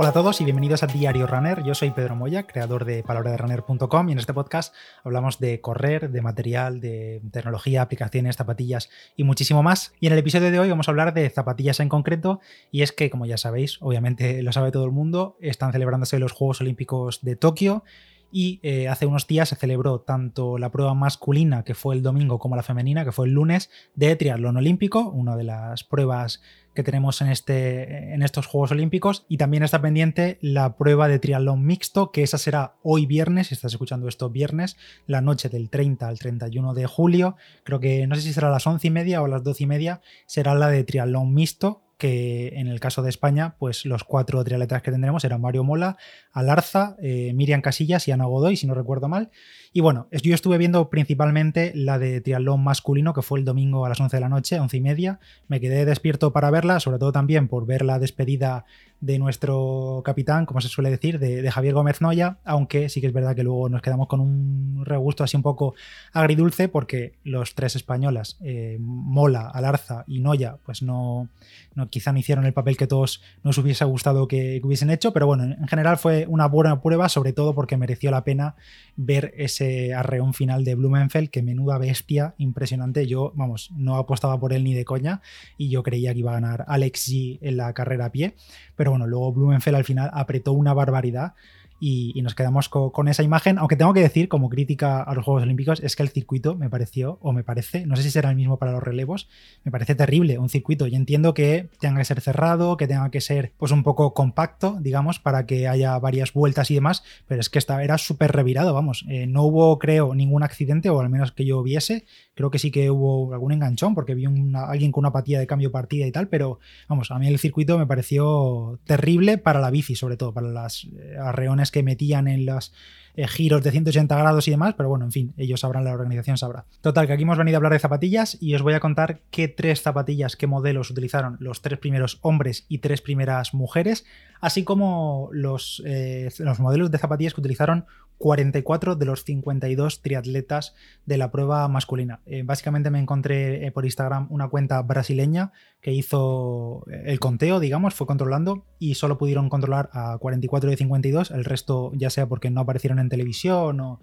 Hola a todos y bienvenidos a Diario Runner. Yo soy Pedro Moya, creador de palabraderunner.com y en este podcast hablamos de correr, de material, de tecnología, aplicaciones, zapatillas y muchísimo más. Y en el episodio de hoy vamos a hablar de zapatillas en concreto y es que, como ya sabéis, obviamente lo sabe todo el mundo, están celebrándose los Juegos Olímpicos de Tokio y eh, hace unos días se celebró tanto la prueba masculina, que fue el domingo, como la femenina, que fue el lunes, de triatlón olímpico, una de las pruebas que tenemos en, este, en estos Juegos Olímpicos. Y también está pendiente la prueba de triatlón mixto, que esa será hoy viernes, si estás escuchando esto viernes, la noche del 30 al 31 de julio. Creo que no sé si será a las 11 y media o a las 12 y media, será la de triatlón mixto, que en el caso de España, pues los cuatro triatletas que tendremos eran Mario Mola, Alarza, eh, Miriam Casillas y Ana Godoy, si no recuerdo mal. Y bueno, yo estuve viendo principalmente la de triatlón masculino, que fue el domingo a las 11 de la noche, 11 y media. Me quedé despierto para verla, sobre todo también por ver la despedida de nuestro capitán, como se suele decir, de, Javier Gómez Noya, aunque sí que es verdad que luego nos quedamos con un regusto así un poco agridulce, porque los tres españolas, eh, Mola, Alarza y Noya, pues no, no, quizá no hicieron el papel que todos nos hubiese gustado que, hubiesen hecho, pero bueno, en general fue una buena prueba, sobre todo porque mereció la pena ver ese arreón final de Blumenfeld, que menuda bestia, impresionante. Yo, vamos, no apostaba por él ni de coña y yo creía que iba a ganar Alex G en la carrera a pie, pero bueno, luego Blumenfeld al final apretó una barbaridad y, nos quedamos con, esa imagen, aunque tengo que decir como crítica a los Juegos Olímpicos es que el circuito me pareció, o me parece, no sé si será el mismo para los relevos, me parece terrible un circuito. Yo entiendo que tenga que ser cerrado, que tenga que ser pues un poco compacto, digamos, para que haya varias vueltas y demás, pero es que esta era súper revirado, vamos, eh, no hubo creo ningún accidente, o al menos que yo viese, creo que sí que hubo algún enganchón, porque vi a alguien con una apatía de cambio partida y tal, pero vamos, a mí el circuito me pareció terrible para la bici, sobre todo, para las eh, arreones que metían en los eh, giros de 180 grados y demás, pero bueno, en fin, ellos sabrán, la organización sabrá. Total, que aquí hemos venido a hablar de zapatillas y os voy a contar qué tres zapatillas, qué modelos utilizaron los tres primeros hombres y tres primeras mujeres, así como los, eh, los modelos de zapatillas que utilizaron 44 de los 52 triatletas de la prueba masculina. Eh, básicamente me encontré por Instagram una cuenta brasileña que hizo el conteo, digamos, fue controlando y solo pudieron controlar a 44 de 52, el resto ya sea porque no aparecieron en televisión o,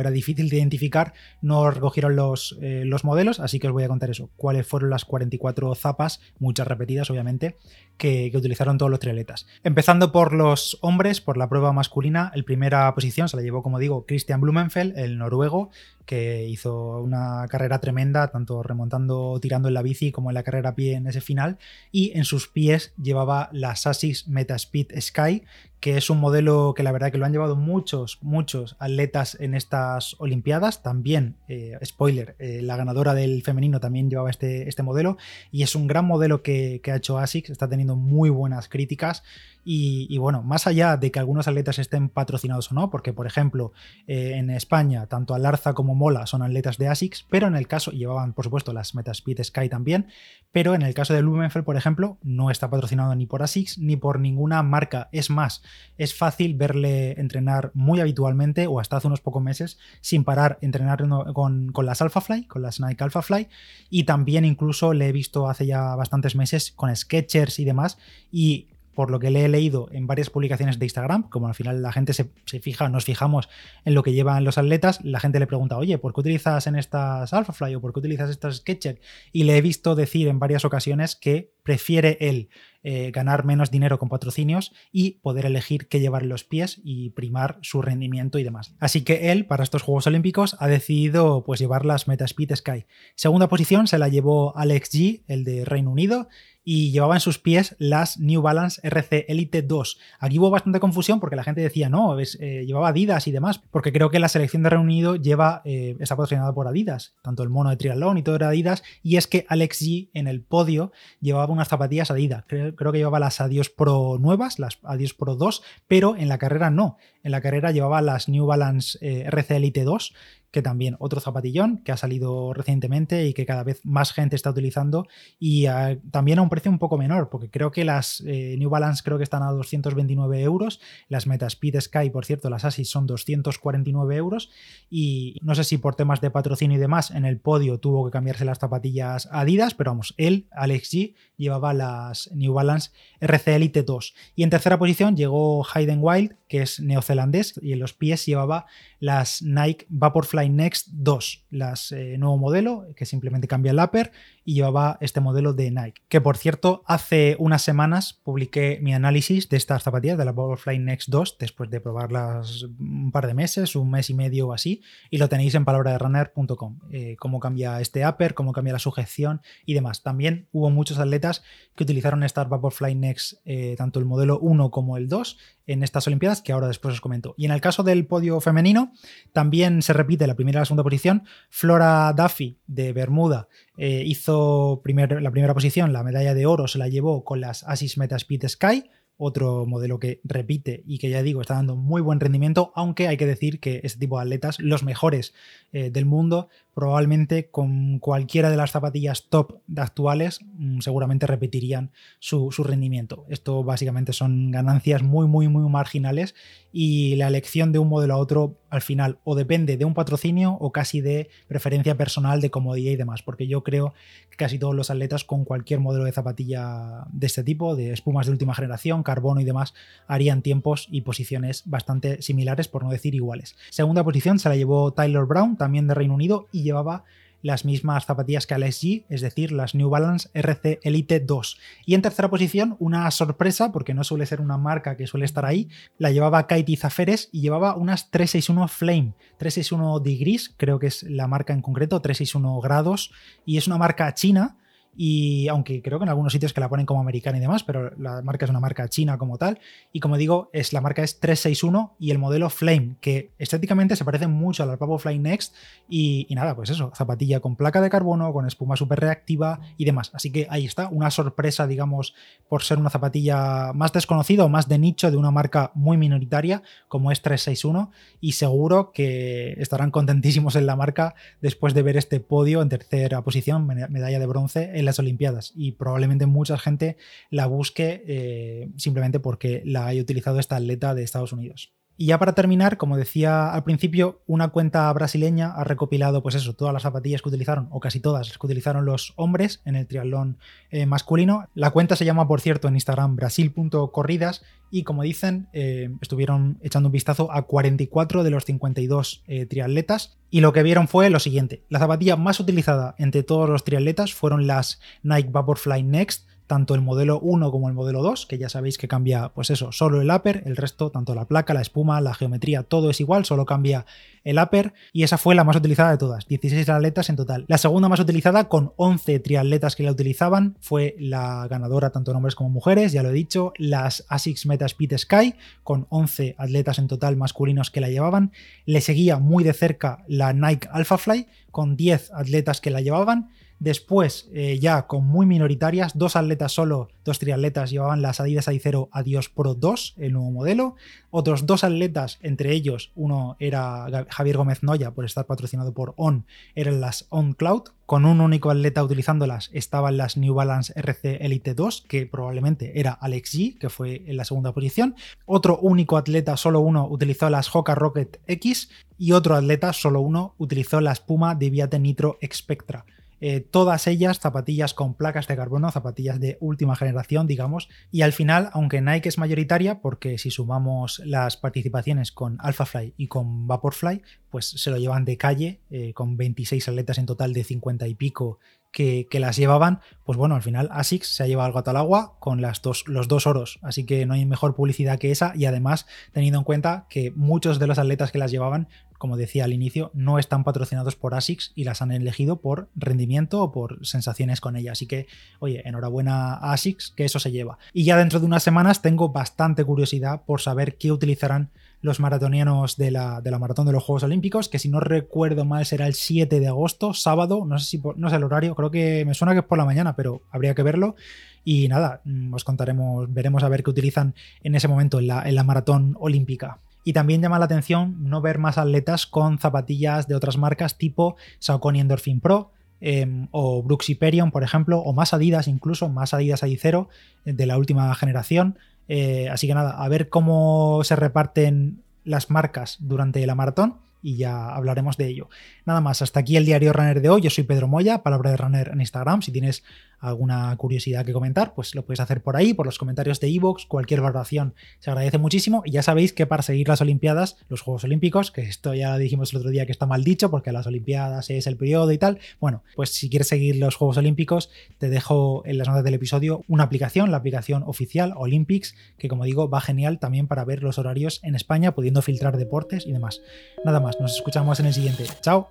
era difícil de identificar, no recogieron los, eh, los modelos, así que os voy a contar eso, cuáles fueron las 44 zapas, muchas repetidas obviamente, que, utilizaron todos los triatletas. Empezando por los hombres, por la prueba masculina, el primera posición se la llevó, como digo, Christian Blumenfeld, el noruego, que hizo una carrera tremenda, tanto remontando, tirando en la bici como en la carrera a pie en ese final, y en sus pies llevaba la Asics Metaspeed Sky, que es un modelo que la verdad que lo han llevado muchos, muchos atletas en estas Olimpiadas. También, eh, spoiler, eh, la ganadora del femenino también llevaba este, este modelo y es un gran modelo que, que, ha hecho ASICS, está teniendo muy buenas críticas y, bueno, más allá de que algunos atletas estén patrocinados o no, porque por ejemplo eh, en España tanto Alarza como Mola son atletas de ASICS, pero en el caso, llevaban por supuesto las Metaspeed Sky también, pero en el caso de Blumenfeld, por ejemplo, no está patrocinado ni por ASICS ni por ninguna marca. Es más, es fácil verle entrenar muy habitualmente o hasta hace unos pocos meses sin parar entrenar con, con las Alphafly, con las Nike Alphafly, y también incluso le he visto hace ya bastantes meses con Sketchers y demás, y por lo que le he leído en varias publicaciones de Instagram, como al final la gente se, fija, nos fijamos en lo que llevan los atletas, la gente le pregunta, oye, ¿por qué utilizas en estas Alphafly o por qué utilizas estas Sketcher? Y le he visto decir en varias ocasiones que prefiere él eh, ganar menos dinero con patrocinios y poder elegir qué llevar en los pies y primar su rendimiento y demás. Así que él, para estos Juegos Olímpicos, ha decidido pues llevar las Metaspeed Sky. Segunda posición se la llevó Alex G, el de Reino Unido, y llevaba en sus pies las New Balance RC Elite 2. Aquí hubo bastante confusión porque la gente decía, no, eh, llevaba Adidas y demás, porque creo que la selección de Reino Unido lleva, eh, está patrocinada por Adidas, tanto el mono de triatlón y todo era Adidas, y es que Alex G en el podio llevaba unas zapatillas Adidas, creo, que llevaba las Adios Pro nuevas, las Adios Pro 2, pero en la carrera no, en la carrera llevaba las New Balance eh, RC Elite 2, que también otro zapatillón que ha salido recientemente y que cada vez más gente está utilizando y ah, también a un precio un poco menor, porque creo que las eh, New Balance creo que están a 229 euros, las Metaspeed Sky, por cierto, las Asis son 249 euros y no sé si por temas de patrocinio y demás en el podio tuvo que cambiarse las zapatillas Adidas, pero vamos, él, Alex G, llevaba las New Balance RC Elite 2 y en tercera posición llegó Hayden Wild, que es neozelandés y en los pies llevaba las Nike Vaporfly Next 2, las eh, nuevo modelo que simplemente cambia el upper y llevaba este modelo de Nike. Que por cierto, hace unas semanas publiqué mi análisis de estas zapatillas de la Vaporfly Next 2 después de probarlas un par de meses, un mes y medio o así, y lo tenéis en palabraderunner.com. Eh, cómo cambia este upper, cómo cambia la sujeción y demás. También hubo muchos atletas que utilizaron estas Vaporfly Next, eh, tanto el modelo 1 como el 2, en estas Olimpiadas, que ahora después os comento. Y en el caso del podio femenino, también se repite la primera y la segunda posición. Flora Duffy de Bermuda eh, hizo la primera posición, la medalla de oro se la llevó con las Asis Metaspeed Sky otro modelo que repite y que ya digo está dando muy buen rendimiento, aunque hay que decir que este tipo de atletas, los mejores eh, del mundo, probablemente con cualquiera de las zapatillas top actuales mm, seguramente repetirían su, rendimiento. Esto básicamente son ganancias muy, muy, muy marginales y la elección de un modelo a otro al final o depende de un patrocinio o casi de preferencia personal de comodidad y demás, porque yo creo que casi todos los atletas con cualquier modelo de zapatilla de este tipo, de espumas de última generación, carbono y demás, harían tiempos y posiciones bastante similares, por no decir iguales. Segunda posición se la llevó Tyler Brown, también de Reino Unido, llevaba las mismas zapatillas que Alex G, es decir, las New Balance RC Elite 2. Y en tercera posición, una sorpresa, porque no suele ser una marca que suele estar ahí, la llevaba Kaiti Zaferes y llevaba unas 361 Flame, 361 Degrees, creo que es la marca en concreto, 361 grados, y es una marca china y aunque creo que en algunos sitios que la ponen como americana y demás, pero la marca es una marca china como tal. Y como digo, es, la marca es 361 y el modelo Flame, que estéticamente se parece mucho a la Pavo Fly Next. Y, nada, pues eso, zapatilla con placa de carbono, con espuma súper reactiva y demás. Así que ahí está, una sorpresa, digamos, por ser una zapatilla más desconocida o más de nicho de una marca muy minoritaria como es 361. Y seguro que estarán contentísimos en la marca después de ver este podio en tercera posición, medalla de bronce en las Olimpiadas y probablemente mucha gente la busque eh, simplemente porque la haya utilizado esta atleta de Estados Unidos. Y ya para terminar, como decía al principio, una cuenta brasileña ha recopilado, pues eso, todas las zapatillas que utilizaron, o casi todas que utilizaron los hombres en el triatlón eh, masculino. La cuenta se llama, por cierto, en Instagram brasil.corridas y como dicen, eh, estuvieron echando un vistazo a 44 de los 52 eh, triatletas y lo que vieron fue lo siguiente. La zapatilla más utilizada entre todos los triatletas fueron las Nike Vaporfly Next, tanto el modelo 1 como el modelo 2, que ya sabéis que cambia, pues eso, solo el upper, el resto, tanto la placa, la espuma, la geometría, todo es igual, solo cambia el upper, y esa fue la más utilizada de todas, 16 atletas en total. La segunda más utilizada, con 11 triatletas que la utilizaban, fue la ganadora tanto en hombres como mujeres, ya lo he dicho, las ASICS Metaspeed Sky, con 11 atletas en total masculinos que la llevaban. Le seguía muy de cerca la Nike Alphafly, con 10 atletas que la llevaban. Después, eh, ya con muy minoritarias, dos atletas solo, dos triatletas llevaban las Adidas Adicero Adios Pro 2, el nuevo modelo. Otros dos atletas, entre ellos, uno era Javier Gómez Noya, por estar patrocinado por On, eran las On Cloud. Con un único atleta utilizándolas estaban las New Balance RC Elite 2, que probablemente era Alex G, que fue en la segunda posición. Otro único atleta, solo uno, utilizó las Hoka Rocket X y otro atleta, solo uno, utilizó la espuma de Viate Nitro Spectra. Eh, todas ellas zapatillas con placas de carbono, zapatillas de última generación, digamos, y al final, aunque Nike es mayoritaria, porque si sumamos las participaciones con AlphaFly y con Vaporfly, pues se lo llevan de calle, eh, con 26 atletas en total de 50 y pico que, las llevaban, pues bueno, al final ASICS se ha llevado el gato al agua con las dos, los dos oros, así que no hay mejor publicidad que esa y además teniendo en cuenta que muchos de los atletas que las llevaban, como decía al inicio, no están patrocinados por ASICS y las han elegido por rendimiento o por sensaciones con ella, así que oye, enhorabuena a ASICS que eso se lleva. Y ya dentro de unas semanas tengo bastante curiosidad por saber qué utilizarán los maratonianos de la, de la, maratón de los Juegos Olímpicos, que si no recuerdo mal será el 7 de agosto, sábado, no sé si no sé el horario, creo que me suena que es por la mañana, pero habría que verlo. Y nada, os contaremos, veremos a ver qué utilizan en ese momento en la, en la maratón olímpica. Y también llama la atención no ver más atletas con zapatillas de otras marcas tipo Saucony Endorphin Pro, em, o Brooks Hyperion, por ejemplo, o más Adidas incluso, más Adidas Adicero eh, de la última generación. Eh, así que nada, a ver cómo se reparten las marcas durante la maratón y ya hablaremos de ello. Nada más, hasta aquí el diario Runner de hoy. Yo soy Pedro Moya, palabra de Runner en Instagram. Si tienes alguna curiosidad que comentar, pues lo puedes hacer por ahí, por los comentarios de iVoox, cualquier valoración se agradece muchísimo. Y ya sabéis que para seguir las Olimpiadas, los Juegos Olímpicos, que esto ya dijimos el otro día que está mal dicho, porque las Olimpiadas es el periodo y tal, bueno, pues si quieres seguir los Juegos Olímpicos, te dejo en las notas del episodio una aplicación, la aplicación oficial Olympics, que como digo, va genial también para ver los horarios en España, pudiendo filtrar deportes y demás. Nada más, nos escuchamos en el siguiente. Chao.